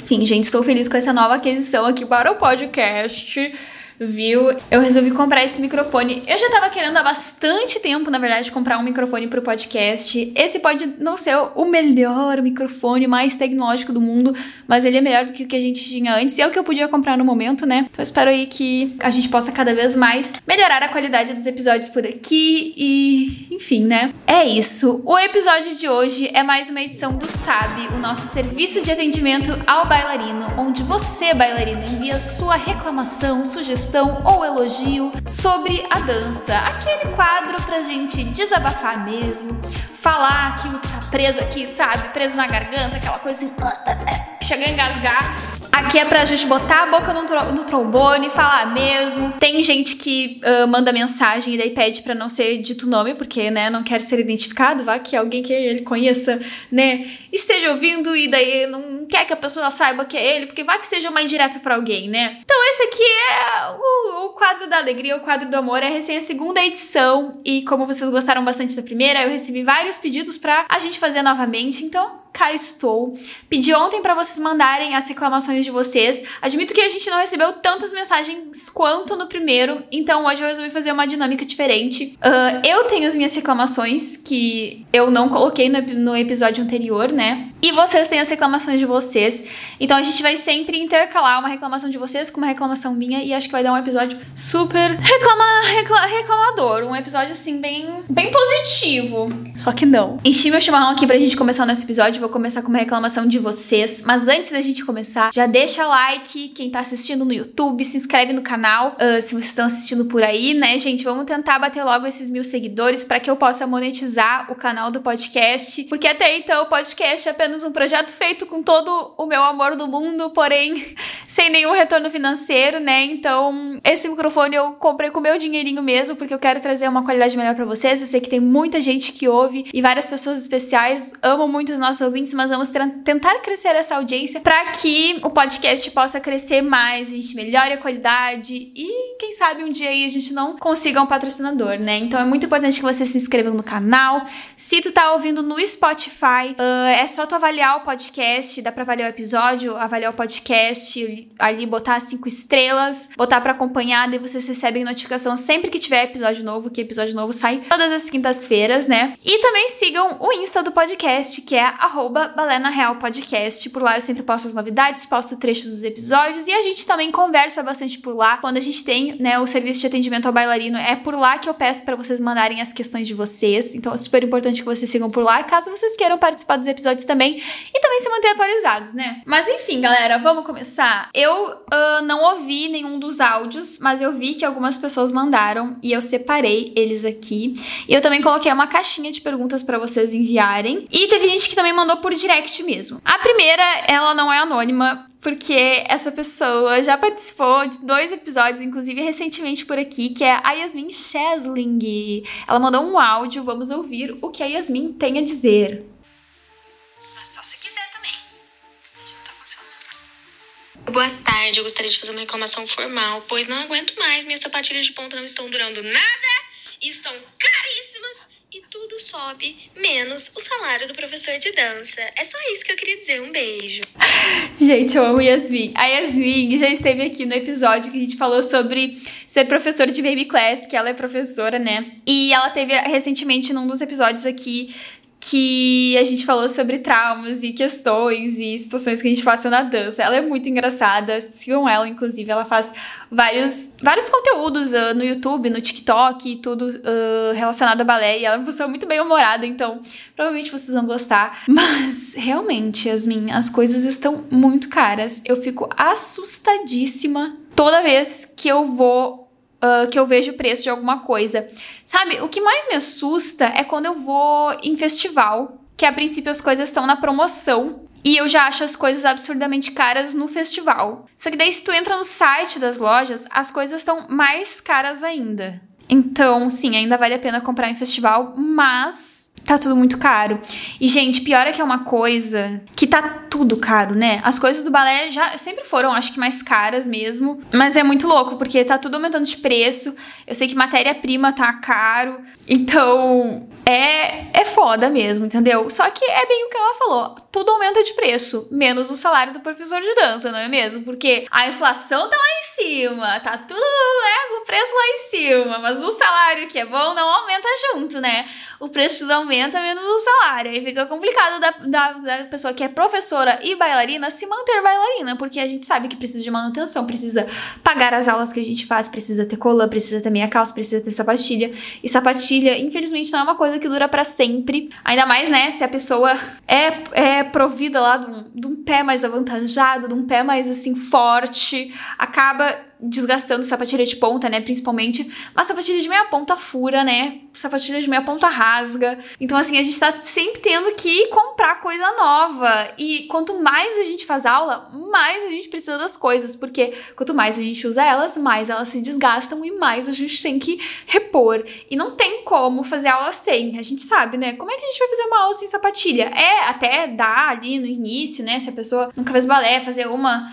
Enfim, gente, estou feliz com essa nova aquisição aqui para o podcast viu? Eu resolvi comprar esse microfone. Eu já tava querendo há bastante tempo, na verdade, comprar um microfone pro podcast. Esse pode não ser o melhor microfone mais tecnológico do mundo, mas ele é melhor do que o que a gente tinha antes e é o que eu podia comprar no momento, né? Então eu espero aí que a gente possa cada vez mais melhorar a qualidade dos episódios por aqui e, enfim, né? É isso. O episódio de hoje é mais uma edição do SAB, o nosso serviço de atendimento ao bailarino, onde você, bailarino, envia sua reclamação, sugestão sugestão ou elogio sobre a dança. Aquele quadro pra gente desabafar mesmo, falar aquilo que tá preso aqui, sabe? Preso na garganta, aquela coisa assim, chega a engasgar. Aqui é pra gente botar a boca no, tro no trombone, falar mesmo. Tem gente que uh, manda mensagem e daí pede pra não ser dito o nome, porque, né, não quer ser identificado. Vá que alguém que ele conheça, né, esteja ouvindo e daí não quer que a pessoa saiba que é ele, porque vai que seja uma indireta para alguém, né? Então esse aqui é o, o, quadro da alegria, o quadro do amor, é recém a segunda edição e como vocês gostaram bastante da primeira, eu recebi vários pedidos para a gente fazer novamente, então cá estou. Pedi ontem para vocês mandarem as reclamações de vocês. Admito que a gente não recebeu tantas mensagens quanto no primeiro, então hoje eu resolvi fazer uma dinâmica diferente. Uh, eu tenho as minhas reclamações que eu não coloquei no, no episódio anterior, né? E vocês têm as reclamações de vocês. Então a gente vai sempre intercalar uma reclamação de vocês com uma reclamação minha e acho que vai dar um episódio super reclama, recla, reclamador, um episódio assim bem bem positivo. Só que não. Enchi meu chimarrão aqui pra gente começar o nosso episódio vou começar com uma reclamação de vocês. Mas antes da gente começar, já deixa like, quem tá assistindo no YouTube, se inscreve no canal, uh, se vocês estão assistindo por aí, né, gente? Vamos tentar bater logo esses mil seguidores para que eu possa monetizar o canal do podcast. Porque até então o podcast é apenas um projeto feito com todo o meu amor do mundo, porém sem nenhum retorno financeiro, né? Então, esse microfone eu comprei com meu dinheirinho mesmo, porque eu quero trazer uma qualidade melhor para vocês. Eu sei que tem muita gente que ouve e várias pessoas especiais amam muito os nossos ouvintes mas vamos tentar crescer essa audiência para que o podcast possa crescer mais, a gente melhore a qualidade e quem sabe um dia aí a gente não consiga um patrocinador, né? Então é muito importante que você se inscreva no canal. Se tu tá ouvindo no Spotify, uh, é só tu avaliar o podcast, dá pra avaliar o episódio, avaliar o podcast, ali botar cinco estrelas, botar para acompanhar, daí vocês recebem notificação sempre que tiver episódio novo, que episódio novo sai todas as quintas-feiras, né? E também sigam o Insta do podcast, que é arroba arroba Balena Real Podcast. Por lá eu sempre posto as novidades, posto trechos dos episódios e a gente também conversa bastante por lá. Quando a gente tem, né, o serviço de atendimento ao bailarino, é por lá que eu peço para vocês mandarem as questões de vocês. Então é super importante que vocês sigam por lá, caso vocês queiram participar dos episódios também e também se manter atualizados, né? Mas enfim, galera, vamos começar. Eu uh, não ouvi nenhum dos áudios, mas eu vi que algumas pessoas mandaram e eu separei eles aqui. E eu também coloquei uma caixinha de perguntas para vocês enviarem. E teve gente que também mandou por direct mesmo. A primeira, ela não é anônima, porque essa pessoa já participou de dois episódios, inclusive recentemente por aqui, que é a Yasmin Chesling. Ela mandou um áudio, vamos ouvir o que a Yasmin tem a dizer. Só se quiser também. Não tá funcionando. Boa tarde, eu gostaria de fazer uma reclamação formal, pois não aguento mais, minhas sapatilhas de ponta não estão durando nada e estão caríssimas e tudo sobe, menos o salário do professor de dança. É só isso que eu queria dizer. Um beijo. Gente, eu amo Yasmin. A Yasmin já esteve aqui no episódio que a gente falou sobre ser professora de baby class, que ela é professora, né? E ela teve recentemente num dos episódios aqui que a gente falou sobre traumas e questões e situações que a gente passa na dança. Ela é muito engraçada, sigam ela, inclusive, ela faz vários, vários conteúdos uh, no YouTube, no TikTok e tudo uh, relacionado a balé. E ela é uma pessoa muito bem humorada, então provavelmente vocês vão gostar. Mas realmente, Yasmin, as coisas estão muito caras. Eu fico assustadíssima toda vez que eu vou uh, que eu vejo o preço de alguma coisa. Sabe, o que mais me assusta é quando eu vou em festival que a princípio as coisas estão na promoção. E eu já acho as coisas absurdamente caras no festival. Só que daí, se tu entra no site das lojas, as coisas estão mais caras ainda. Então, sim, ainda vale a pena comprar em festival, mas tá tudo muito caro. E, gente, pior é que é uma coisa que tá tudo caro, né? As coisas do balé já sempre foram, acho que, mais caras mesmo. Mas é muito louco, porque tá tudo aumentando de preço. Eu sei que matéria-prima tá caro. Então, é, é foda mesmo, entendeu? Só que é bem o que ela falou. Tudo aumenta de preço, menos o salário do professor de dança, não é mesmo? Porque a inflação tá lá em cima, tá tudo, né, o preço lá em cima. Mas o salário que é bom não aumenta junto, né? O preço tudo aumenta menos o salário. Aí fica complicado da, da, da, pessoa que é professora e bailarina se manter bailarina, porque a gente sabe que precisa de manutenção, precisa pagar as aulas que a gente faz, precisa ter colã, precisa ter meia calça, precisa ter sapatilha. E sapatilha, infelizmente, não é uma coisa que dura para sempre. Ainda mais, né, se a pessoa é, é provida lá de um, de um pé mais avantajado, de um pé mais assim forte, acaba desgastando sapatilha de ponta, né? Principalmente. Mas sapatilha de meia ponta fura, né? Sapatilha de meia ponta rasga. Então, assim, a gente tá sempre tendo que comprar coisa nova. E quanto mais a gente faz aula, mais a gente precisa das coisas. Porque quanto mais a gente usa elas, mais elas se desgastam e mais a gente tem que repor. E não tem como fazer aula sem. A gente sabe, né? Como é que a gente vai fazer uma aula sem sapatilha? É, até dá ali no início, né? Se a pessoa nunca fez balé, fazer uma,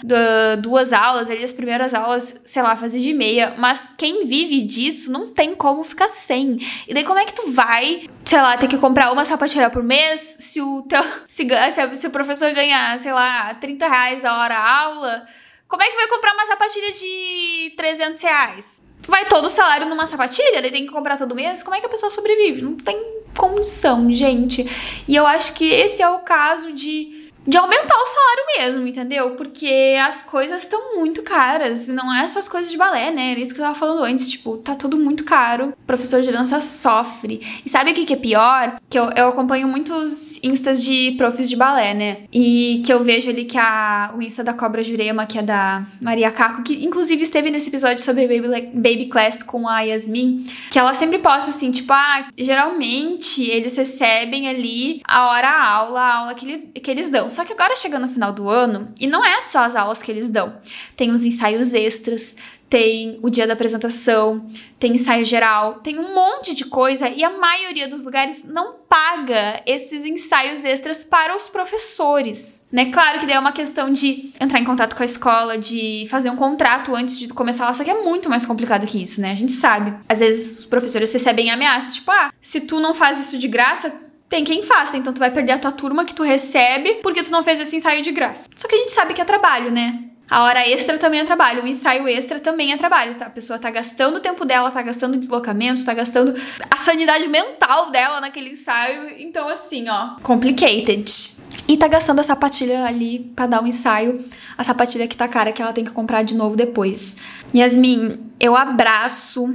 duas aulas, ali as primeiras aulas sei lá, fazer de meia, mas quem vive disso não tem como ficar sem. E daí como é que tu vai, sei lá, ter que comprar uma sapatilha por mês se o teu se, se, se o professor ganhar, sei lá, 30 reais a hora a aula, como é que vai comprar uma sapatilha de 300 reais? Vai todo o salário numa sapatilha, daí tem que comprar todo mês. Como é que a pessoa sobrevive? Não tem condição, gente. E eu acho que esse é o caso de de aumentar o salário mesmo, entendeu? Porque as coisas estão muito caras. Não é só as coisas de balé, né? Era isso que eu tava falando antes. Tipo, tá tudo muito caro. O professor de dança sofre. E sabe o que, que é pior? Que eu, eu acompanho muitos instas de profs de balé, né? E que eu vejo ali que a, o insta da Cobra Jurema, que é da Maria Caco, que inclusive esteve nesse episódio sobre Baby, Baby Class com a Yasmin, que ela sempre posta assim, tipo, ah, geralmente eles recebem ali a hora a aula, a aula que, ele, que eles dão. Só que agora chegando no final do ano, e não é só as aulas que eles dão, tem os ensaios extras, tem o dia da apresentação, tem ensaio geral, tem um monte de coisa e a maioria dos lugares não paga esses ensaios extras para os professores, né? Claro que daí é uma questão de entrar em contato com a escola, de fazer um contrato antes de começar lá, só que é muito mais complicado que isso, né? A gente sabe. Às vezes os professores recebem ameaças, tipo, ah, se tu não faz isso de graça, tem quem faça. Então tu vai perder a tua turma que tu recebe porque tu não fez esse ensaio de graça. Só que a gente sabe que é trabalho, né? A hora extra também é trabalho, o ensaio extra também é trabalho, tá? A pessoa tá gastando o tempo dela, tá gastando deslocamento, tá gastando a sanidade mental dela naquele ensaio. Então, assim, ó, complicated. E tá gastando a sapatilha ali pra dar o um ensaio, a sapatilha que tá cara, que ela tem que comprar de novo depois. Yasmin, eu abraço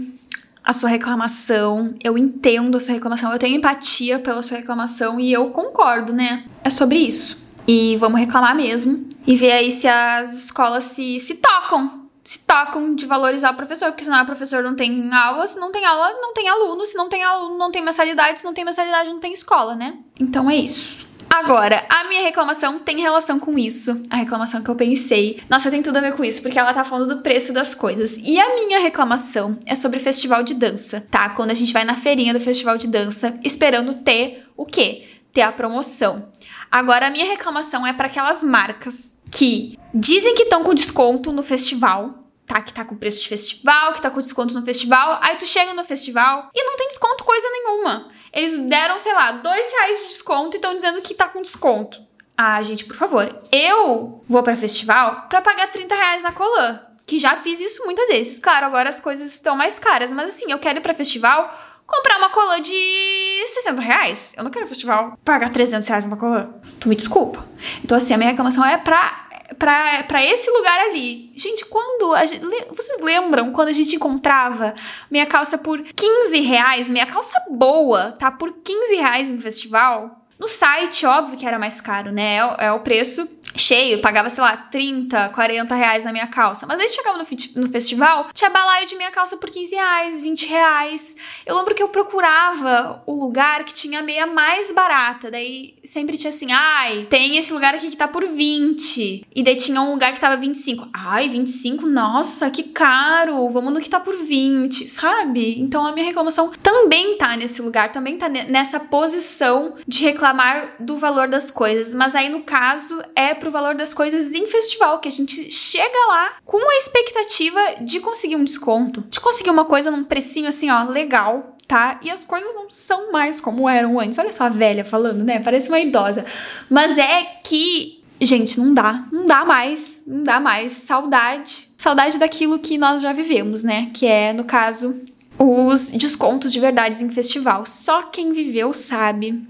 a sua reclamação, eu entendo a sua reclamação, eu tenho empatia pela sua reclamação e eu concordo, né? É sobre isso. E vamos reclamar mesmo e ver aí se as escolas se, se tocam. Se tocam de valorizar o professor, porque senão o professor não tem aula, se não tem aula, não tem aluno, se não tem aluno, não tem mensalidade, se não tem mensalidade, não tem escola, né? Então é isso. Agora, a minha reclamação tem relação com isso. A reclamação que eu pensei. Nossa, tem tudo a ver com isso, porque ela tá falando do preço das coisas. E a minha reclamação é sobre festival de dança, tá? Quando a gente vai na feirinha do festival de dança, esperando ter o quê? Ter a promoção. Agora, a minha reclamação é para aquelas marcas que dizem que estão com desconto no festival, tá, que tá com preço de festival, que tá com desconto no festival. Aí tu chega no festival e não tem desconto coisa nenhuma. Eles deram, sei lá, dois reais de desconto e estão dizendo que tá com desconto. Ah, gente, por favor. Eu vou para festival para pagar 30 reais na Colan. Que já fiz isso muitas vezes. Claro, agora as coisas estão mais caras. Mas assim, eu quero ir pra festival comprar uma cola de 60 reais. Eu não quero festival pagar 300 reais numa cola. Tu me desculpa. Então, assim, a minha reclamação é pra pra esse lugar ali. Gente, quando. Gente, vocês lembram quando a gente encontrava minha calça por 15 reais? Minha calça boa, tá? Por 15 reais no festival? No site, óbvio que era mais caro, né? É, é o preço cheio, pagava, sei lá, 30, 40 reais na minha calça. Mas aí chegava no, no festival, tinha balaio de minha calça por 15 reais, 20 reais. Eu lembro que eu procurava o lugar que tinha a meia mais barata. Daí sempre tinha assim, ai, tem esse lugar aqui que tá por 20. E daí tinha um lugar que tava 25. Ai, 25? Nossa, que caro. Vamos no que tá por 20, sabe? Então a minha reclamação também tá nesse lugar, também tá nessa posição de reclamar do valor das coisas. Mas aí no caso é pro valor das coisas em festival, que a gente chega lá com a expectativa de conseguir um desconto, de conseguir uma coisa num precinho assim, ó, legal, tá? E as coisas não são mais como eram antes. Olha só a velha falando, né? Parece uma idosa. Mas é que, gente, não dá. Não dá mais. Não dá mais. Saudade. Saudade daquilo que nós já vivemos, né? Que é, no caso, os descontos de verdades em festival. Só quem viveu sabe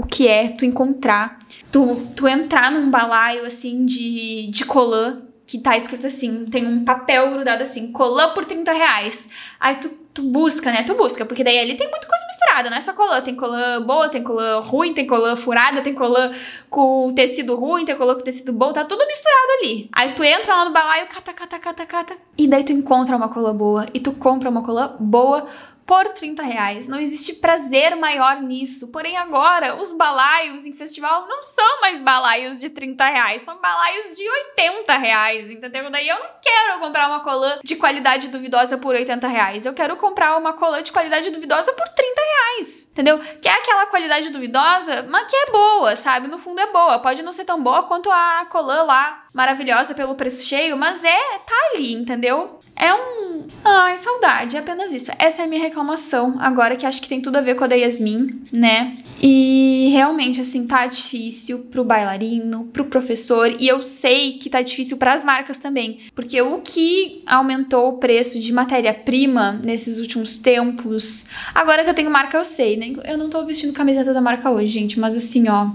o que é tu encontrar, tu, tu entrar num balaio assim de, de colã que tá escrito assim, tem um papel grudado assim, colã por 30 reais. Aí tu, tu busca, né? Tu busca, porque daí ali tem muita coisa misturada, não é só colã. Tem colã boa, tem colã ruim, tem colã furada, tem colã com tecido ruim, tem colã com tecido bom, tá tudo misturado ali. Aí tu entra lá no balaio, cata, cata, cata, cata, e daí tu encontra uma colã boa, e tu compra uma colã boa por 30 reais. Não existe prazer maior nisso. Porém, agora, os balaios em festival não são mais balaios de 30 reais, são balaios de 80 reais, entendeu? Daí eu não quero comprar uma colã de qualidade duvidosa por 80 reais. Eu quero comprar uma colã de qualidade duvidosa por 30 reais, entendeu? Que é aquela qualidade duvidosa, mas que é boa, sabe? No fundo é boa. Pode não ser tão boa quanto a colã lá, maravilhosa pelo preço cheio, mas é, tá ali, entendeu? É um. Ai, saudade, é apenas isso. Essa é a minha reclamação, agora que acho que tem tudo a ver com a da Yasmin, né? E realmente, assim, tá difícil pro bailarino, pro professor, e eu sei que tá difícil para as marcas também, porque o que aumentou o preço de matéria-prima nesses últimos tempos. Agora que eu tenho marca, eu sei, né? Eu não tô vestindo camiseta da marca hoje, gente, mas assim, ó.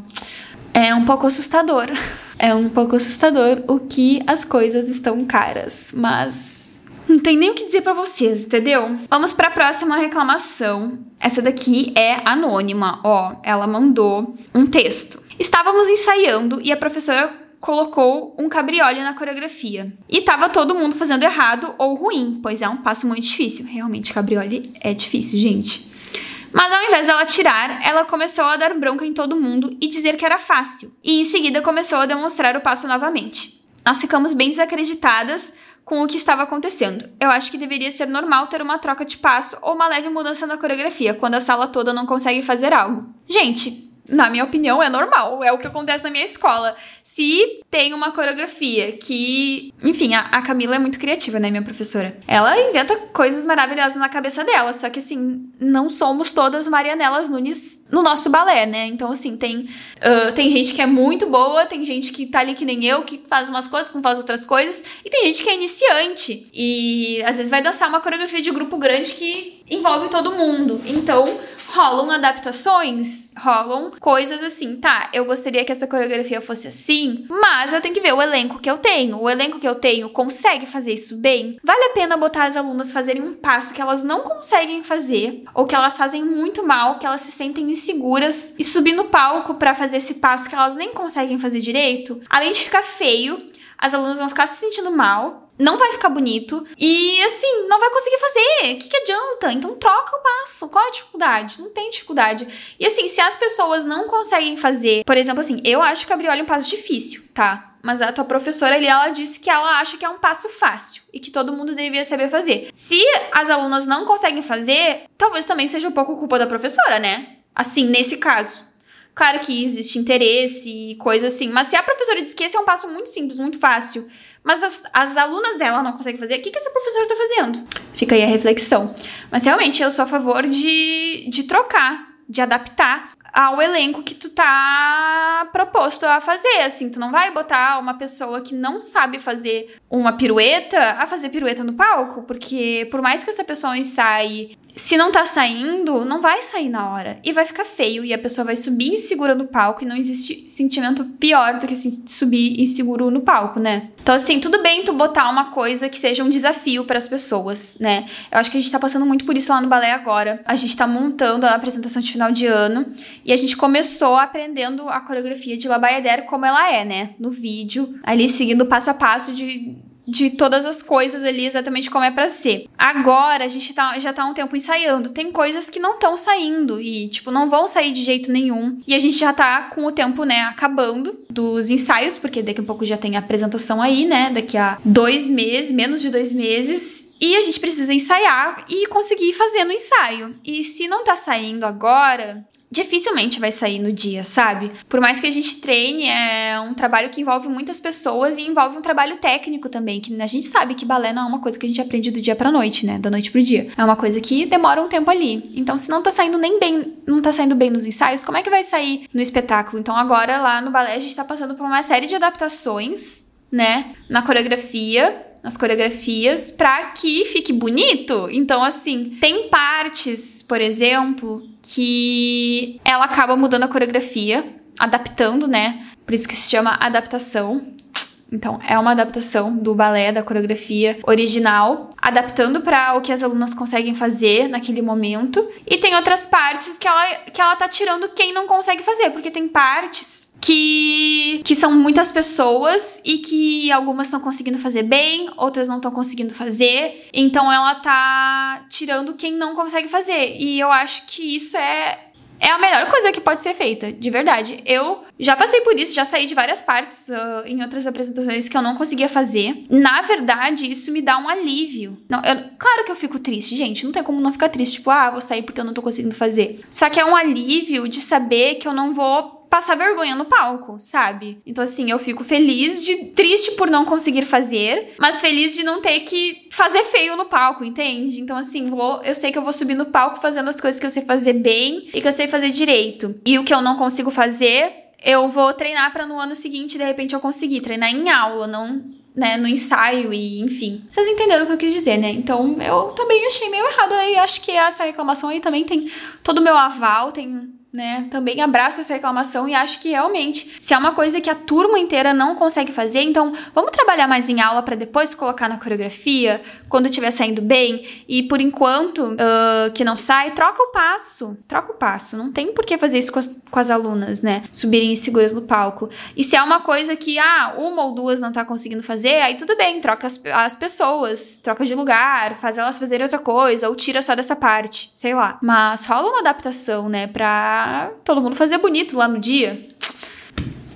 É um pouco assustador. É um pouco assustador o que as coisas estão caras, mas não tem nem o que dizer para vocês, entendeu? Vamos para a próxima reclamação. Essa daqui é anônima, ó. Ela mandou um texto. Estávamos ensaiando e a professora colocou um cabriole na coreografia. E tava todo mundo fazendo errado ou ruim, pois é um passo muito difícil. Realmente, cabriole é difícil, gente. Mas ao invés dela tirar, ela começou a dar bronca em todo mundo e dizer que era fácil. E em seguida começou a demonstrar o passo novamente. Nós ficamos bem desacreditadas, com o que estava acontecendo. Eu acho que deveria ser normal ter uma troca de passo ou uma leve mudança na coreografia quando a sala toda não consegue fazer algo. Gente, na minha opinião, é normal. É o que acontece na minha escola. Se tem uma coreografia que. Enfim, a, a, Camila é muito criativa, né, minha professora? Ela inventa coisas maravilhosas na cabeça dela. Só que, assim, não somos todas Marianelas Nunes no nosso balé, né? Então, assim, tem, uh, tem gente que é muito boa, tem gente que tá ali que nem eu, que faz umas coisas, que faz outras coisas, e tem gente que é iniciante. E às vezes vai dançar uma coreografia de grupo grande que envolve todo mundo. Então rolam adaptações, rolam coisas assim, tá? Eu gostaria que essa coreografia fosse assim, mas eu tenho que ver o elenco que eu tenho. O elenco que eu tenho consegue fazer isso bem? Vale a pena botar as alunas fazerem um passo que elas não conseguem fazer ou que elas fazem muito mal, que elas se sentem inseguras e subir no palco para fazer esse passo que elas nem conseguem fazer direito? Além de ficar feio, as alunas vão ficar se sentindo mal não vai ficar bonito e assim, não vai conseguir fazer. O que, que adianta? Então troca o passo. Qual a dificuldade? Não tem dificuldade. E assim, se as pessoas não conseguem fazer, por exemplo, assim, eu acho que cabriole é um passo difícil, tá? Mas a tua professora ali, ela disse que ela acha que é um passo fácil e que todo mundo deveria saber fazer. Se as alunas não conseguem fazer, talvez também seja um pouco culpa da professora, né? Assim, nesse caso. Claro que existe interesse e coisa assim, mas se a professora diz que esse é um passo muito simples, muito fácil, mas as, as alunas dela não conseguem fazer, o que, que essa professora tá fazendo? Fica aí a reflexão. Mas realmente eu sou a favor de, de trocar, de adaptar ao elenco que tu tá proposto a fazer, assim, tu não vai botar uma pessoa que não sabe fazer uma pirueta a fazer pirueta no palco, porque por mais que essa pessoa ensaie, se não tá saindo, não vai sair na hora e vai ficar feio e a pessoa vai subir insegura no palco e não existe sentimento pior do que subir inseguro no palco, né? Então, assim, tudo bem tu botar uma coisa que seja um desafio para as pessoas, né? Eu acho que a gente tá passando muito por isso lá no balé agora. A gente tá montando a apresentação de final de ano e a gente começou aprendendo a coreografia de a Bayader como ela é, né? No vídeo, ali seguindo passo a passo de de todas as coisas ali exatamente como é para ser. Agora a gente tá, já tá um tempo ensaiando. Tem coisas que não estão saindo e, tipo, não vão sair de jeito nenhum. E a gente já tá com o tempo, né, acabando dos ensaios, porque daqui a pouco já tem a apresentação aí, né? Daqui a dois meses, menos de dois meses. E a gente precisa ensaiar e conseguir fazer no ensaio. E se não tá saindo agora, dificilmente vai sair no dia, sabe? Por mais que a gente treine, é um trabalho que envolve muitas pessoas e envolve um trabalho técnico também, que a gente sabe que balé não é uma coisa que a gente aprende do dia pra noite, né? Da noite pro dia. É uma coisa que demora um tempo ali. Então, se não tá saindo nem bem, não tá saindo bem nos ensaios, como é que vai sair no espetáculo? Então, agora lá no balé a gente tá passando por uma série de adaptações, né? Na coreografia, nas coreografias para que fique bonito. Então, assim, tem partes, por exemplo, que ela acaba mudando a coreografia, adaptando, né? Por isso que se chama adaptação. Então, é uma adaptação do balé, da coreografia original, adaptando para o que as alunas conseguem fazer naquele momento. E tem outras partes que ela, que ela tá tirando quem não consegue fazer, porque tem partes que, que são muitas pessoas e que algumas estão conseguindo fazer bem, outras não estão conseguindo fazer. Então ela tá tirando quem não consegue fazer. E eu acho que isso é é a melhor coisa que pode ser feita, de verdade. Eu já passei por isso, já saí de várias partes uh, em outras apresentações que eu não conseguia fazer. Na verdade, isso me dá um alívio. Não, eu, claro que eu fico triste, gente. Não tem como não ficar triste, tipo, ah, vou sair porque eu não tô conseguindo fazer. Só que é um alívio de saber que eu não vou passar vergonha no palco, sabe? Então, assim, eu fico feliz de. triste por não conseguir fazer, mas feliz de não ter que fazer feio no palco, entende? Então, assim, vou, eu sei que eu vou subir no palco fazendo as coisas que eu sei fazer bem e que eu sei fazer direito. E o que eu não consigo fazer, eu vou treinar para no ano seguinte, de repente, eu conseguir treinar em aula, não né, no ensaio e enfim. Vocês entenderam o que eu quis dizer, né? Então eu também achei meio errado aí. Acho que essa reclamação aí também tem todo o meu aval, tem né? Também abraço essa reclamação e acho que realmente, se é uma coisa que a turma inteira não consegue fazer, então vamos trabalhar mais em aula para depois colocar na coreografia, quando estiver saindo bem. E por enquanto uh, que não sai, troca o passo. Troca o passo. Não tem por que fazer isso com as, com as alunas, né? Subirem inseguras no palco. E se é uma coisa que, ah, uma ou duas não tá conseguindo fazer, aí tudo bem, troca as, as pessoas, troca de lugar, faz elas fazerem outra coisa, ou tira só dessa parte, sei lá. Mas rola uma adaptação, né? Todo mundo fazer bonito lá no dia.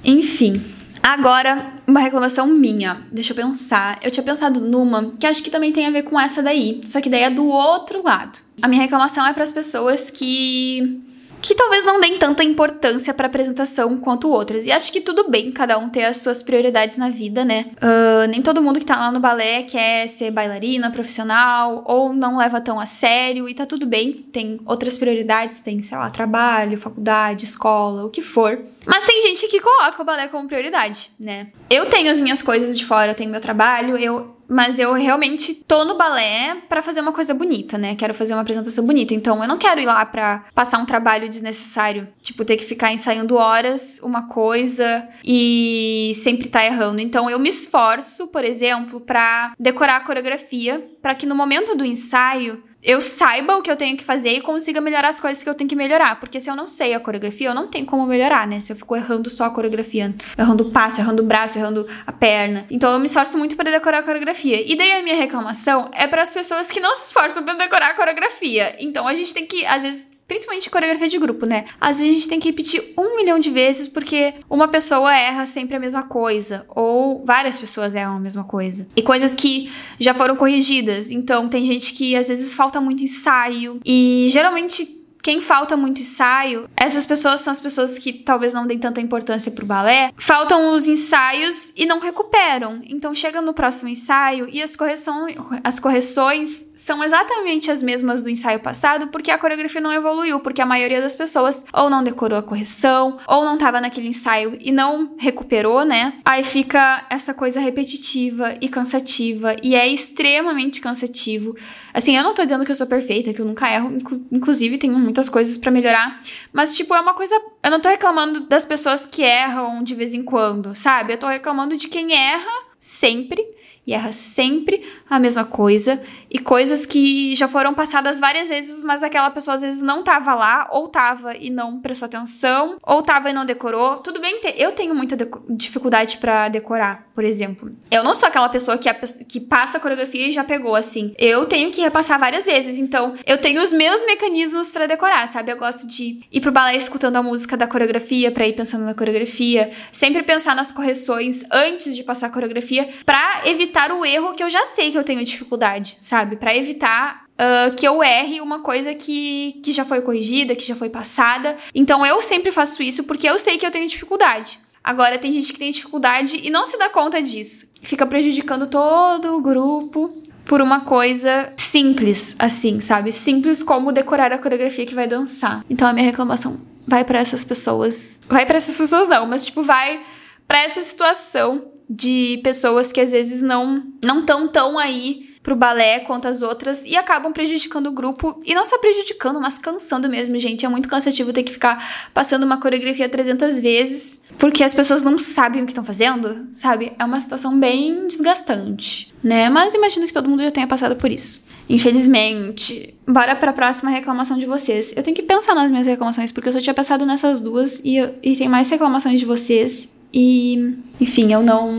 Enfim. Agora, uma reclamação minha. Deixa eu pensar. Eu tinha pensado numa que acho que também tem a ver com essa daí, só que daí é do outro lado. A minha reclamação é para as pessoas que que talvez não deem tanta importância para apresentação quanto outras. E acho que tudo bem cada um ter as suas prioridades na vida, né? Uh, nem todo mundo que tá lá no balé quer ser bailarina profissional ou não leva tão a sério e tá tudo bem. Tem outras prioridades, tem, sei lá, trabalho, faculdade, escola, o que for. Mas tem gente que coloca o balé como prioridade, né? Eu tenho as minhas coisas de fora, eu tenho meu trabalho, eu mas eu realmente tô no balé para fazer uma coisa bonita, né? Quero fazer uma apresentação bonita. Então eu não quero ir lá para passar um trabalho desnecessário, tipo ter que ficar ensaiando horas uma coisa e sempre tá errando. Então eu me esforço, por exemplo, para decorar a coreografia, para que no momento do ensaio eu saiba o que eu tenho que fazer e consiga melhorar as coisas que eu tenho que melhorar. Porque se eu não sei a coreografia, eu não tenho como melhorar, né? Se eu fico errando só a coreografia, errando o passo, errando o braço, errando a perna. Então eu me esforço muito para decorar a coreografia. E daí a minha reclamação é para as pessoas que não se esforçam para decorar a coreografia. Então a gente tem que, às vezes, principalmente coreografia de grupo, né? Às vezes a gente tem que repetir um milhão de vezes porque uma pessoa erra sempre a mesma coisa, ou várias pessoas erram a mesma coisa. E coisas que já foram corrigidas. Então, tem gente que às vezes falta muito ensaio, e geralmente quem falta muito ensaio, essas pessoas são as pessoas que talvez não deem tanta importância pro balé, faltam os ensaios e não recuperam. Então chega no próximo ensaio e as, correção, as correções são exatamente as mesmas do ensaio passado, porque a coreografia não evoluiu, porque a maioria das pessoas ou não decorou a correção, ou não tava naquele ensaio e não recuperou, né? Aí fica essa coisa repetitiva e cansativa, e é extremamente cansativo. Assim, eu não tô dizendo que eu sou perfeita, que eu nunca erro, inclusive tenho muitas coisas para melhorar. Mas, tipo, é uma coisa. Eu não tô reclamando das pessoas que erram de vez em quando, sabe? Eu tô reclamando de quem erra sempre e erra sempre a mesma coisa e coisas que já foram passadas várias vezes, mas aquela pessoa às vezes não tava lá ou tava e não prestou atenção, ou tava e não decorou. Tudo bem, eu tenho muita dificuldade para decorar, por exemplo. Eu não sou aquela pessoa que, a, que passa a coreografia e já pegou assim. Eu tenho que repassar várias vezes, então eu tenho os meus mecanismos para decorar, sabe? Eu gosto de ir pro balé escutando a música da coreografia para ir pensando na coreografia, sempre pensar nas correções antes de passar a coreografia para evitar o erro que eu já sei que eu tenho dificuldade, sabe? Para evitar Uh, que eu erre uma coisa que, que já foi corrigida, que já foi passada. Então eu sempre faço isso porque eu sei que eu tenho dificuldade. Agora tem gente que tem dificuldade e não se dá conta disso. Fica prejudicando todo o grupo por uma coisa simples, assim, sabe? Simples como decorar a coreografia que vai dançar. Então a minha reclamação vai para essas pessoas. Vai para essas pessoas não, mas tipo vai para essa situação de pessoas que às vezes não não tão tão aí pro balé quanto as outras e acabam prejudicando o grupo e não só prejudicando, mas cansando mesmo, gente. É muito cansativo ter que ficar passando uma coreografia 300 vezes porque as pessoas não sabem o que estão fazendo, sabe? É uma situação bem desgastante, né? Mas imagino que todo mundo já tenha passado por isso. Infelizmente. Bora pra próxima reclamação de vocês. Eu tenho que pensar nas minhas reclamações, porque eu só tinha passado nessas duas e, e tem mais reclamações de vocês. E, enfim, eu não,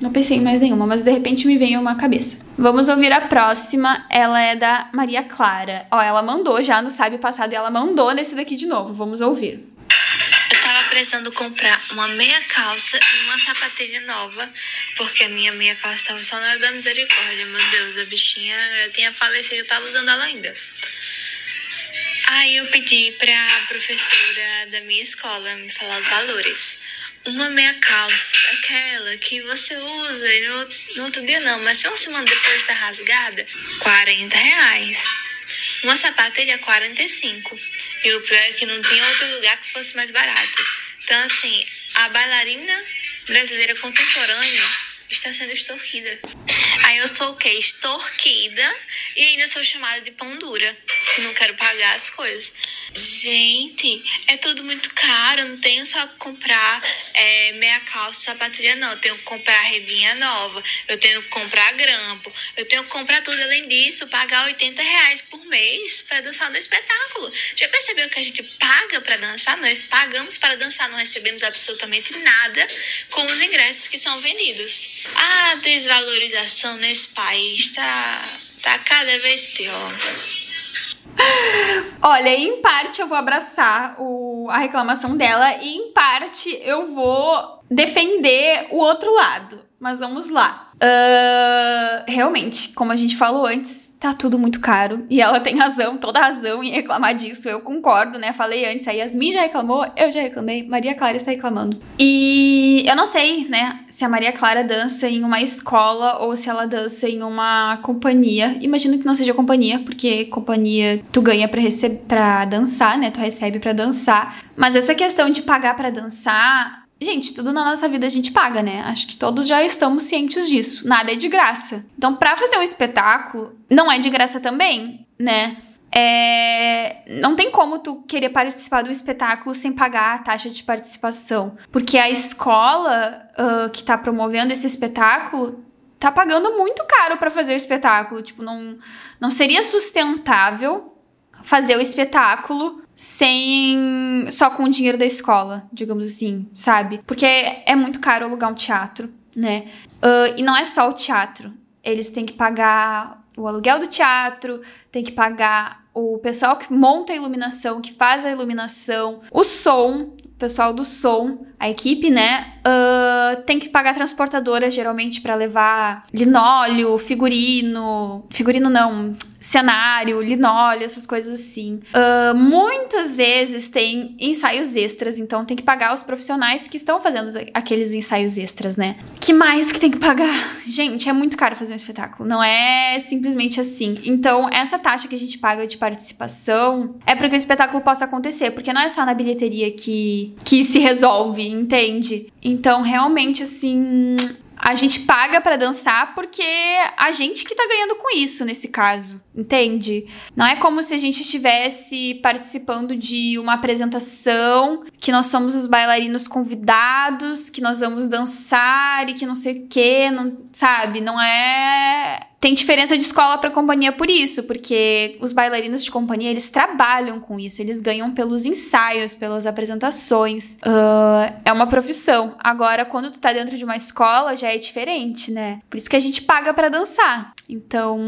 não pensei em mais nenhuma, mas de repente me veio uma cabeça. Vamos ouvir a próxima. Ela é da Maria Clara. Ó, ela mandou já no Sabe Passado e ela mandou nesse daqui de novo. Vamos ouvir. Eu tava precisando comprar uma meia calça e uma sapatilha nova, porque a minha meia calça tava só na hora da misericórdia. Meu Deus, a bichinha tinha falecido, eu tava usando ela ainda. Aí eu pedi pra professora da minha escola me falar os valores uma meia calça, aquela que você usa e no, no outro dia não, mas se uma semana depois tá rasgada, 40 reais. Uma sapatilha, 45. E o pior é que não tinha outro lugar que fosse mais barato. Então, assim, a bailarina brasileira contemporânea está sendo extorquida. Aí eu sou o quê? Extorquida e ainda sou chamada de pão dura, que não quero pagar as coisas. Gente, é tudo muito caro. Não tenho só que comprar é, meia calça, sapatilha, não. Eu tenho que comprar redinha nova. Eu tenho que comprar grampo. Eu tenho que comprar tudo. Além disso, pagar 80 reais por mês para dançar no espetáculo. Já percebeu que a gente paga para dançar? Nós pagamos para dançar, não recebemos absolutamente nada com os ingressos que são vendidos. A desvalorização nesse país tá, tá cada vez pior. Olha, em parte eu vou abraçar o, a reclamação dela e em parte eu vou defender o outro lado. Mas vamos lá. Uh, realmente, como a gente falou antes, tá tudo muito caro. E ela tem razão, toda razão em reclamar disso. Eu concordo, né? Falei antes, a Yasmin já reclamou, eu já reclamei, Maria Clara está reclamando. E eu não sei, né, se a Maria Clara dança em uma escola ou se ela dança em uma companhia. Imagino que não seja companhia, porque companhia tu ganha pra, pra dançar, né? Tu recebe para dançar. Mas essa questão de pagar para dançar Gente, tudo na nossa vida a gente paga, né? Acho que todos já estamos cientes disso. Nada é de graça. Então, para fazer um espetáculo, não é de graça também, né? É... Não tem como tu querer participar do espetáculo sem pagar a taxa de participação. Porque a escola uh, que tá promovendo esse espetáculo tá pagando muito caro para fazer o espetáculo. Tipo, não, não seria sustentável fazer o espetáculo sem só com o dinheiro da escola, digamos assim, sabe? Porque é muito caro alugar um teatro, né? Uh, e não é só o teatro. Eles têm que pagar o aluguel do teatro, tem que pagar o pessoal que monta a iluminação, que faz a iluminação, o som, o pessoal do som, a equipe, né? Uh, tem que pagar transportadora geralmente para levar linóleo, figurino, figurino não, cenário, linóleo, essas coisas assim. Uh, muitas vezes tem ensaios extras, então tem que pagar os profissionais que estão fazendo aqueles ensaios extras, né? Que mais que tem que pagar? Gente, é muito caro fazer um espetáculo, não é simplesmente assim. Então, essa taxa que a gente paga de participação é para que o espetáculo possa acontecer, porque não é só na bilheteria que, que se resolve, entende? Então, realmente, assim, a gente paga para dançar porque a gente que tá ganhando com isso nesse caso, entende? Não é como se a gente estivesse participando de uma apresentação, que nós somos os bailarinos convidados, que nós vamos dançar e que não sei o quê, não, sabe? Não é tem diferença de escola para companhia por isso, porque os bailarinos de companhia eles trabalham com isso, eles ganham pelos ensaios, pelas apresentações. Uh, é uma profissão. Agora, quando tu tá dentro de uma escola, já é diferente, né? Por isso que a gente paga para dançar. Então,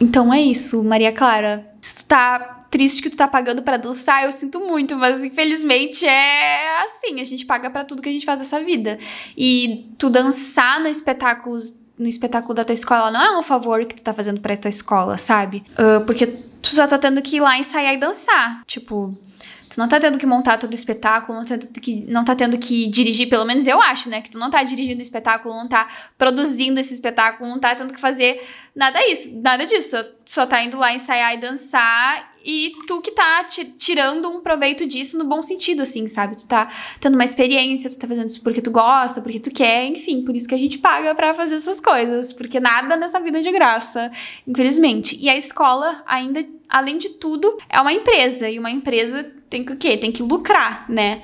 então é isso, Maria Clara. Se tu tá triste que tu tá pagando para dançar, eu sinto muito, mas infelizmente é assim, a gente paga para tudo que a gente faz nessa vida. E tu dançar no espetáculos no espetáculo da tua escola não é um favor que tu tá fazendo pra tua escola, sabe? Uh, porque tu só tá tendo que ir lá ensaiar e dançar. Tipo, tu não tá tendo que montar todo o espetáculo, não tá, tendo que, não tá tendo que dirigir, pelo menos eu acho, né? Que tu não tá dirigindo o espetáculo, não tá produzindo esse espetáculo, não tá tendo que fazer nada disso, nada disso. Só tá indo lá ensaiar e dançar e tu que tá tirando um proveito disso no bom sentido, assim, sabe? Tu tá tendo uma experiência, tu tá fazendo isso porque tu gosta, porque tu quer, enfim, por isso que a gente paga para fazer essas coisas, porque nada nessa vida é de graça, infelizmente. E a escola, ainda, além de tudo, é uma empresa, e uma empresa tem que o quê? Tem que lucrar, né?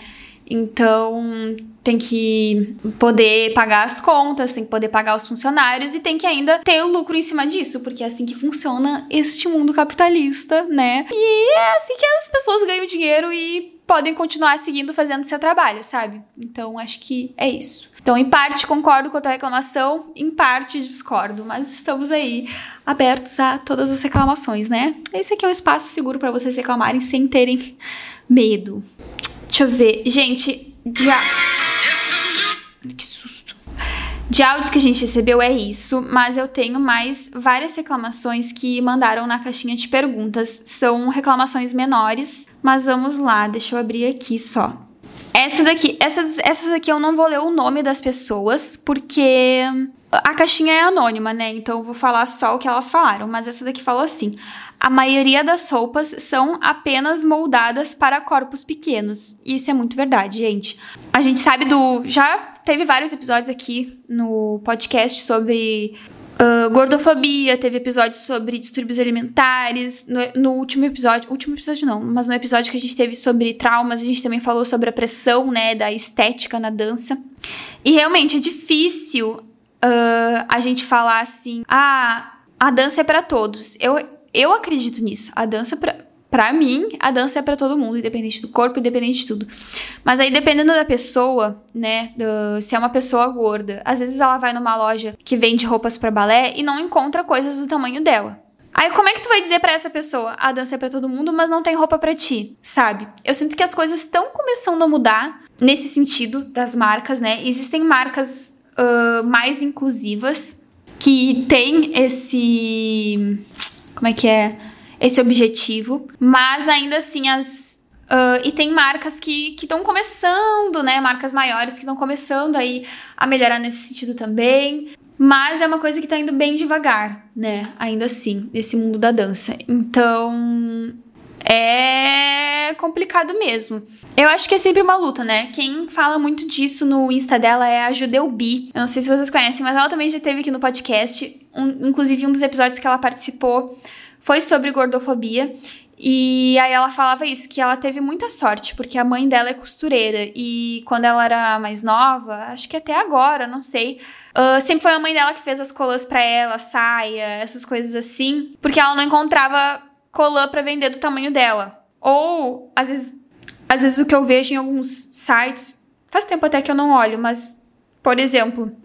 Então, tem que poder pagar as contas, tem que poder pagar os funcionários e tem que ainda ter o lucro em cima disso, porque é assim que funciona este mundo capitalista, né? E é assim que as pessoas ganham dinheiro e podem continuar seguindo fazendo seu trabalho, sabe? Então, acho que é isso. Então, em parte concordo com a tua reclamação, em parte discordo, mas estamos aí abertos a todas as reclamações, né? Esse aqui é um espaço seguro para vocês reclamarem sem terem medo. Deixa eu ver. Gente. Que susto. De áudios que a gente recebeu é isso, mas eu tenho mais várias reclamações que mandaram na caixinha de perguntas. São reclamações menores, mas vamos lá, deixa eu abrir aqui só. Essa daqui, essas, essas daqui eu não vou ler o nome das pessoas, porque a caixinha é anônima, né? Então eu vou falar só o que elas falaram, mas essa daqui falou assim: a maioria das roupas são apenas moldadas para corpos pequenos. Isso é muito verdade, gente. A gente sabe do. Já teve vários episódios aqui no podcast sobre Uh, gordofobia, teve episódios sobre distúrbios alimentares. No, no, último episódio, último episódio não, mas no episódio que a gente teve sobre traumas, a gente também falou sobre a pressão, né, da estética na dança. E realmente é difícil uh, a gente falar assim, ah, a dança é para todos. Eu, eu acredito nisso. A dança, pra, pra mim, a dança é para todo mundo, independente do corpo, independente de tudo. Mas aí, dependendo da pessoa, né, do, se é uma pessoa gorda, às vezes ela vai numa loja que vende roupas para balé e não encontra coisas do tamanho dela. Aí como é que tu vai dizer para essa pessoa, a dança é para todo mundo, mas não tem roupa para ti, sabe? Eu sinto que as coisas estão começando a mudar nesse sentido das marcas, né? Existem marcas uh, mais inclusivas que têm esse como é que é? Esse objetivo. Mas ainda assim, as. Uh, e tem marcas que estão começando, né? Marcas maiores que estão começando aí a melhorar nesse sentido também. Mas é uma coisa que tá indo bem devagar, né? Ainda assim, nesse mundo da dança. Então, é complicado mesmo. Eu acho que é sempre uma luta, né? Quem fala muito disso no Insta dela é a Judeu Bi. Eu não sei se vocês conhecem, mas ela também já teve aqui no podcast. Um, inclusive, um dos episódios que ela participou foi sobre gordofobia. E aí ela falava isso, que ela teve muita sorte, porque a mãe dela é costureira. E quando ela era mais nova, acho que até agora, não sei. Uh, sempre foi a mãe dela que fez as colas para ela, saia, essas coisas assim. Porque ela não encontrava colã para vender do tamanho dela. Ou, às vezes, às vezes o que eu vejo em alguns sites, faz tempo até que eu não olho, mas, por exemplo,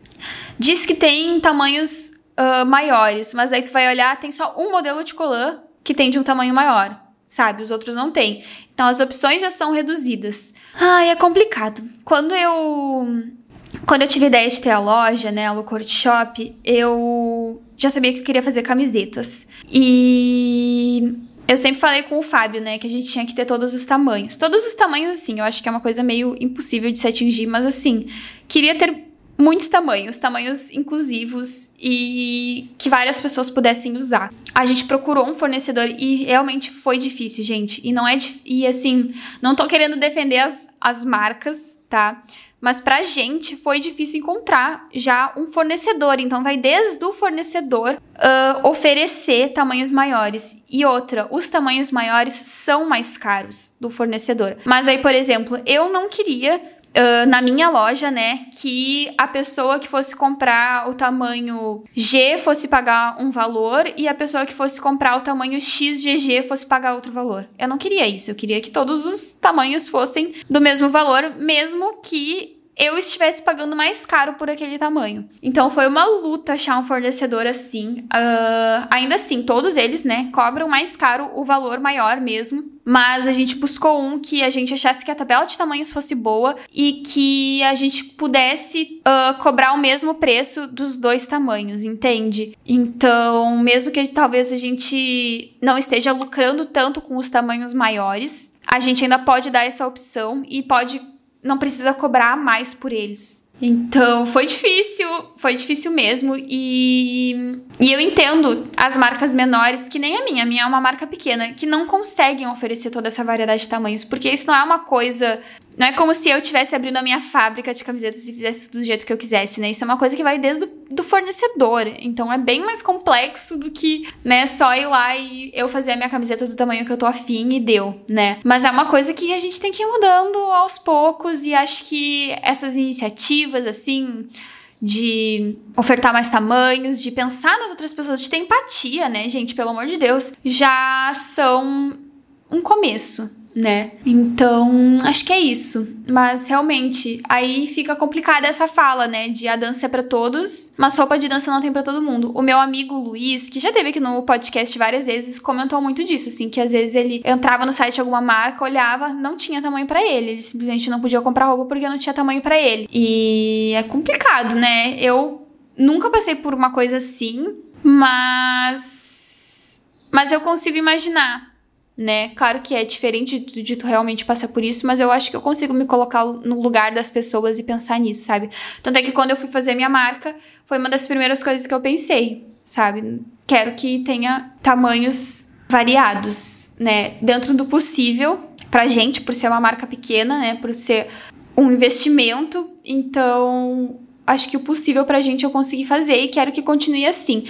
diz que tem tamanhos uh, maiores, mas aí tu vai olhar, tem só um modelo de colã que tem de um tamanho maior, sabe? Os outros não tem. Então as opções já são reduzidas. Ai, é complicado. Quando eu quando eu tive a ideia de ter a loja, né, a Locourt Shop, eu já sabia que eu queria fazer camisetas. E eu sempre falei com o Fábio, né, que a gente tinha que ter todos os tamanhos. Todos os tamanhos, assim, eu acho que é uma coisa meio impossível de se atingir, mas assim, queria ter muitos tamanhos, tamanhos inclusivos e que várias pessoas pudessem usar. A gente procurou um fornecedor e realmente foi difícil, gente. E não é e assim, não tô querendo defender as, as marcas, tá? Mas pra gente foi difícil encontrar já um fornecedor. Então vai desde o fornecedor uh, oferecer tamanhos maiores. E outra, os tamanhos maiores são mais caros do fornecedor. Mas aí, por exemplo, eu não queria Uh, na minha loja, né, que a pessoa que fosse comprar o tamanho G fosse pagar um valor e a pessoa que fosse comprar o tamanho XGG fosse pagar outro valor. Eu não queria isso, eu queria que todos os tamanhos fossem do mesmo valor, mesmo que eu estivesse pagando mais caro por aquele tamanho. Então foi uma luta achar um fornecedor assim. Uh, ainda assim, todos eles, né, cobram mais caro o valor maior mesmo. Mas a gente buscou um que a gente achasse que a tabela de tamanhos fosse boa e que a gente pudesse uh, cobrar o mesmo preço dos dois tamanhos, entende? Então, mesmo que talvez a gente não esteja lucrando tanto com os tamanhos maiores, a gente ainda pode dar essa opção e pode não precisa cobrar mais por eles. Então, foi difícil, foi difícil mesmo. E, e eu entendo as marcas menores, que nem a minha, a minha é uma marca pequena, que não conseguem oferecer toda essa variedade de tamanhos, porque isso não é uma coisa não é como se eu tivesse abrindo a minha fábrica de camisetas e fizesse tudo do jeito que eu quisesse, né? Isso é uma coisa que vai desde do fornecedor. Então é bem mais complexo do que, né, só ir lá e eu fazer a minha camiseta do tamanho que eu tô afim e deu, né? Mas é uma coisa que a gente tem que ir mudando aos poucos e acho que essas iniciativas, assim, de ofertar mais tamanhos, de pensar nas outras pessoas, de ter empatia, né, gente? Pelo amor de Deus, já são um começo, né? Então, acho que é isso. Mas realmente, aí fica complicada essa fala, né? De a dança é pra todos, mas roupa de dança não tem para todo mundo. O meu amigo Luiz, que já teve aqui no podcast várias vezes, comentou muito disso, assim, que às vezes ele entrava no site de alguma marca, olhava, não tinha tamanho para ele. Ele simplesmente não podia comprar roupa porque não tinha tamanho para ele. E é complicado, né? Eu nunca passei por uma coisa assim, mas. Mas eu consigo imaginar né? Claro que é diferente de, de tu realmente passar por isso, mas eu acho que eu consigo me colocar no lugar das pessoas e pensar nisso, sabe? Tanto é que quando eu fui fazer minha marca, foi uma das primeiras coisas que eu pensei, sabe? Quero que tenha tamanhos variados, né? Dentro do possível, pra gente, por ser uma marca pequena, né? Por ser um investimento, então acho que o possível pra gente eu consegui fazer e quero que continue assim.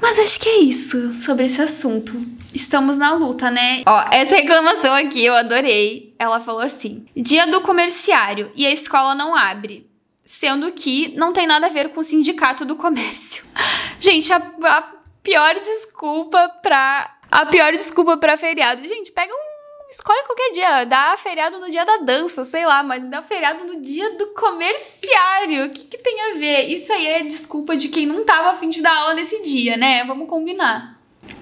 Mas acho que é isso sobre esse assunto estamos na luta, né? Ó, essa reclamação aqui eu adorei. Ela falou assim: dia do comerciário e a escola não abre. Sendo que não tem nada a ver com o sindicato do comércio. Gente, a, a pior desculpa pra. A pior desculpa pra feriado. Gente, pega um escolhe qualquer dia, dá feriado no dia da dança, sei lá, mas dá feriado no dia do comerciário. O que, que tem a ver? Isso aí é desculpa de quem não tava afim de dar aula nesse dia, né? Vamos combinar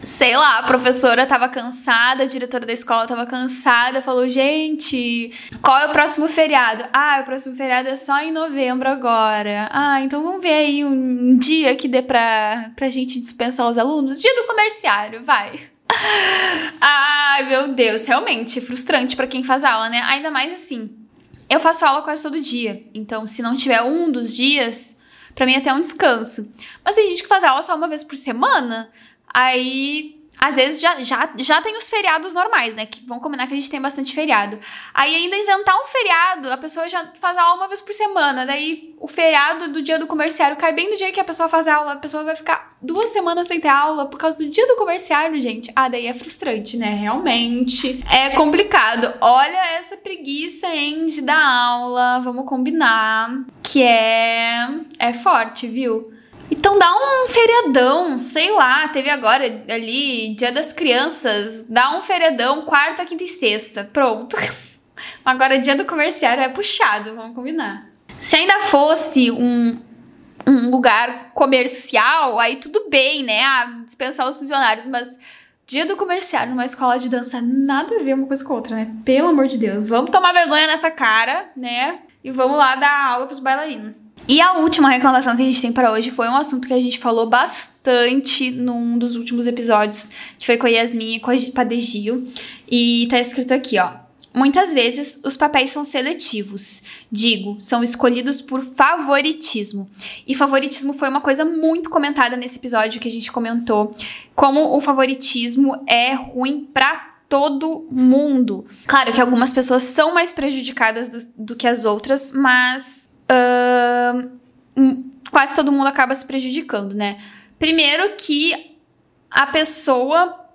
sei lá, a professora tava cansada, a diretora da escola tava cansada, falou: gente, qual é o próximo feriado? Ah, o próximo feriado é só em novembro agora. Ah, então vamos ver aí um dia que dê pra, pra gente dispensar os alunos. Dia do comerciário, vai. Ai, meu Deus, realmente frustrante para quem faz aula, né? Ainda mais assim. Eu faço aula quase todo dia, então se não tiver um dos dias, para mim é até um descanso. Mas tem gente que faz aula só uma vez por semana. Aí às vezes já, já, já tem os feriados normais, né? Que vão combinar que a gente tem bastante feriado. Aí ainda inventar um feriado, a pessoa já faz aula uma vez por semana. Daí o feriado do dia do comerciário cai bem no dia que a pessoa faz aula. A pessoa vai ficar duas semanas sem ter aula por causa do dia do comerciário, gente. Ah, daí é frustrante, né? Realmente é complicado. Olha essa preguiça, hein, de dar aula. Vamos combinar. Que é, é forte, viu? Então dá um feriadão, sei lá, teve agora ali Dia das Crianças, dá um feriadão quarta, quinta e sexta, pronto. Agora dia do comerciário é puxado, vamos combinar. Se ainda fosse um, um lugar comercial, aí tudo bem, né? Ah, dispensar os funcionários, mas dia do comerciário numa escola de dança, nada a ver uma coisa com a outra, né? Pelo amor de Deus, vamos tomar vergonha nessa cara, né? E vamos lá dar aula pros bailarinos. E a última reclamação que a gente tem para hoje foi um assunto que a gente falou bastante num dos últimos episódios, que foi com a Yasmin e com a Padegio. E tá escrito aqui, ó. Muitas vezes os papéis são seletivos, digo, são escolhidos por favoritismo. E favoritismo foi uma coisa muito comentada nesse episódio que a gente comentou, como o favoritismo é ruim pra todo mundo. Claro que algumas pessoas são mais prejudicadas do, do que as outras, mas quase todo mundo acaba se prejudicando, né? Primeiro que a pessoa,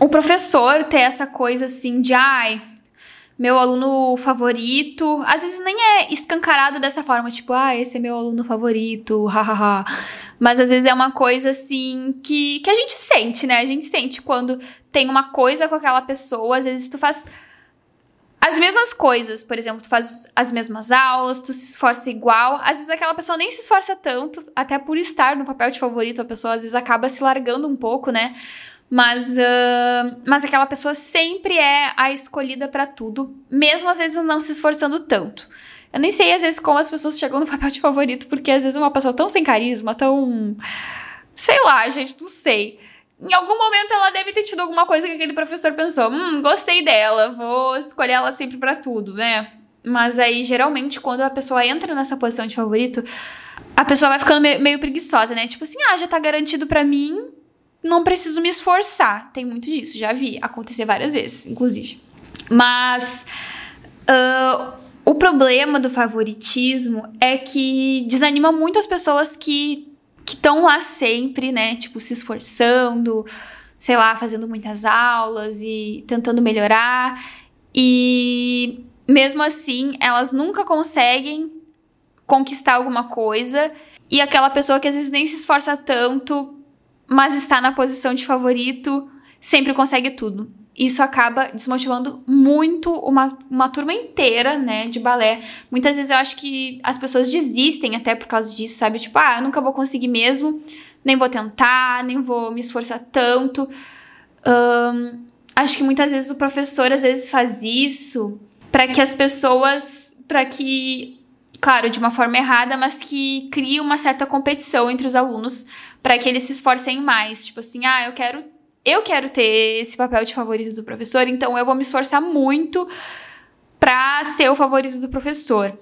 o professor ter essa coisa assim de ai, meu aluno favorito. Às vezes nem é escancarado dessa forma, tipo, ah, esse é meu aluno favorito, hahaha. Mas às vezes é uma coisa assim que, que a gente sente, né? A gente sente quando tem uma coisa com aquela pessoa, às vezes tu faz as mesmas coisas, por exemplo, tu faz as mesmas aulas, tu se esforça igual, às vezes aquela pessoa nem se esforça tanto, até por estar no papel de favorito, a pessoa às vezes acaba se largando um pouco, né? Mas, uh, mas aquela pessoa sempre é a escolhida para tudo, mesmo às vezes não se esforçando tanto. Eu nem sei às vezes como as pessoas chegam no papel de favorito, porque às vezes uma pessoa tão sem carisma, tão. Sei lá, gente, não sei em algum momento ela deve ter tido alguma coisa que aquele professor pensou: hum, gostei dela, vou escolher ela sempre para tudo, né? Mas aí, geralmente, quando a pessoa entra nessa posição de favorito, a pessoa vai ficando meio, meio preguiçosa, né? Tipo assim, ah, já tá garantido para mim, não preciso me esforçar. Tem muito disso, já vi acontecer várias vezes, inclusive. Mas uh, o problema do favoritismo é que desanima muito as pessoas que que estão lá sempre, né? Tipo, se esforçando, sei lá, fazendo muitas aulas e tentando melhorar. E mesmo assim, elas nunca conseguem conquistar alguma coisa. E aquela pessoa que às vezes nem se esforça tanto, mas está na posição de favorito, sempre consegue tudo isso acaba desmotivando muito uma, uma turma inteira, né, de balé. Muitas vezes eu acho que as pessoas desistem até por causa disso, sabe? Tipo, ah, eu nunca vou conseguir mesmo, nem vou tentar, nem vou me esforçar tanto. Um, acho que muitas vezes o professor às vezes faz isso para que as pessoas, para que, claro, de uma forma errada, mas que crie uma certa competição entre os alunos para que eles se esforcem mais. Tipo assim, ah, eu quero eu quero ter esse papel de favorito do professor, então eu vou me esforçar muito para ser o favorito do professor.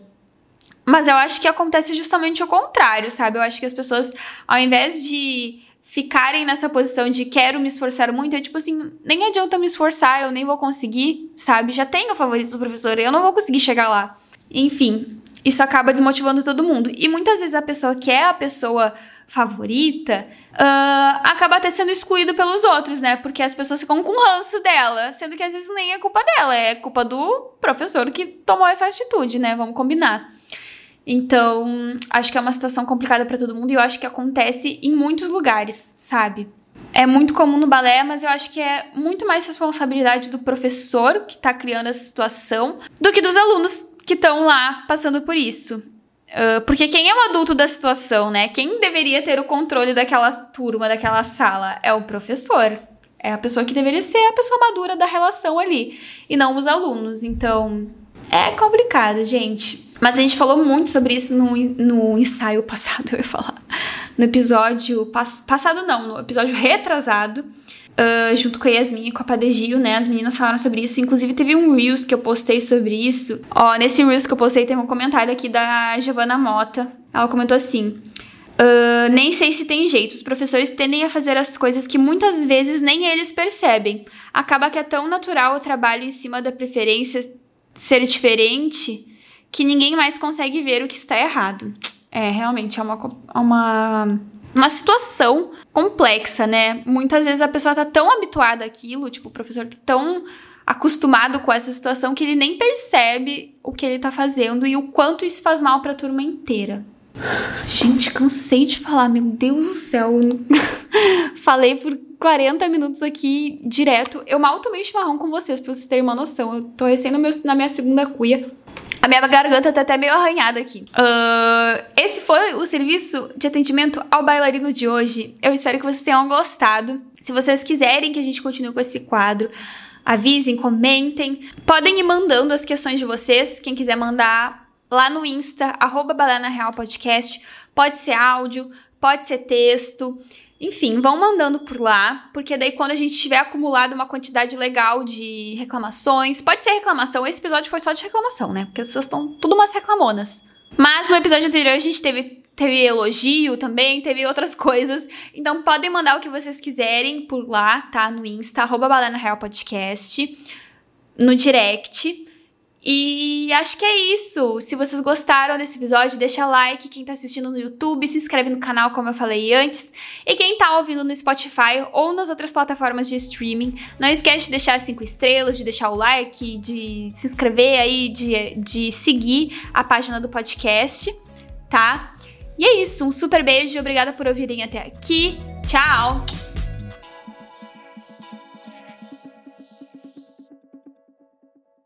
Mas eu acho que acontece justamente o contrário, sabe? Eu acho que as pessoas, ao invés de ficarem nessa posição de quero me esforçar muito, é tipo assim, nem adianta me esforçar, eu nem vou conseguir, sabe? Já tenho o favorito do professor, eu não vou conseguir chegar lá. Enfim, isso acaba desmotivando todo mundo. E muitas vezes a pessoa que é a pessoa favorita, uh, acaba até sendo excluído pelos outros, né? Porque as pessoas ficam com ranço dela, sendo que às vezes nem é culpa dela, é culpa do professor que tomou essa atitude, né? Vamos combinar. Então, acho que é uma situação complicada para todo mundo e eu acho que acontece em muitos lugares, sabe? É muito comum no balé, mas eu acho que é muito mais responsabilidade do professor que tá criando essa situação do que dos alunos que estão lá passando por isso. Uh, porque quem é o adulto da situação, né? Quem deveria ter o controle daquela turma, daquela sala? É o professor. É a pessoa que deveria ser a pessoa madura da relação ali. E não os alunos. Então, é complicado, gente. Mas a gente falou muito sobre isso no, no ensaio passado, eu ia falar. No episódio. Pass, passado não, no episódio retrasado uh, junto com a Yasmin e com a Padegio, né? As meninas falaram sobre isso. Inclusive, teve um Reels que eu postei sobre isso. Ó, nesse Reels que eu postei, tem um comentário aqui da Giovanna Mota. Ela comentou assim. Uh, nem sei se tem jeito. Os professores tendem a fazer as coisas que muitas vezes nem eles percebem. Acaba que é tão natural o trabalho em cima da preferência ser diferente que ninguém mais consegue ver o que está errado. É, realmente é uma, uma uma situação complexa, né? Muitas vezes a pessoa tá tão habituada àquilo, tipo, o professor tá tão acostumado com essa situação que ele nem percebe o que ele tá fazendo e o quanto isso faz mal para a turma inteira. Gente, cansei de falar, meu Deus do céu. Falei por 40 minutos aqui direto. Eu mal tomei chimarrão com vocês, pra vocês terem uma noção. Eu tô recém meu, na minha segunda cuia. A minha garganta tá até meio arranhada aqui. Uh, esse foi o serviço de atendimento ao bailarino de hoje. Eu espero que vocês tenham gostado. Se vocês quiserem que a gente continue com esse quadro, avisem, comentem. Podem ir mandando as questões de vocês. Quem quiser mandar lá no Insta, arroba Podcast. Pode ser áudio, pode ser texto. Enfim, vão mandando por lá, porque daí quando a gente tiver acumulado uma quantidade legal de reclamações, pode ser reclamação, esse episódio foi só de reclamação, né? Porque vocês estão tudo umas reclamonas. Mas no episódio anterior a gente teve, teve elogio também, teve outras coisas. Então podem mandar o que vocês quiserem por lá, tá? No Insta, arroba Podcast, no direct. E acho que é isso. Se vocês gostaram desse episódio, deixa like. Quem tá assistindo no YouTube, se inscreve no canal, como eu falei antes. E quem tá ouvindo no Spotify ou nas outras plataformas de streaming, não esquece de deixar cinco estrelas, de deixar o like, de se inscrever aí, de, de seguir a página do podcast, tá? E é isso. Um super beijo obrigada por ouvirem até aqui. Tchau!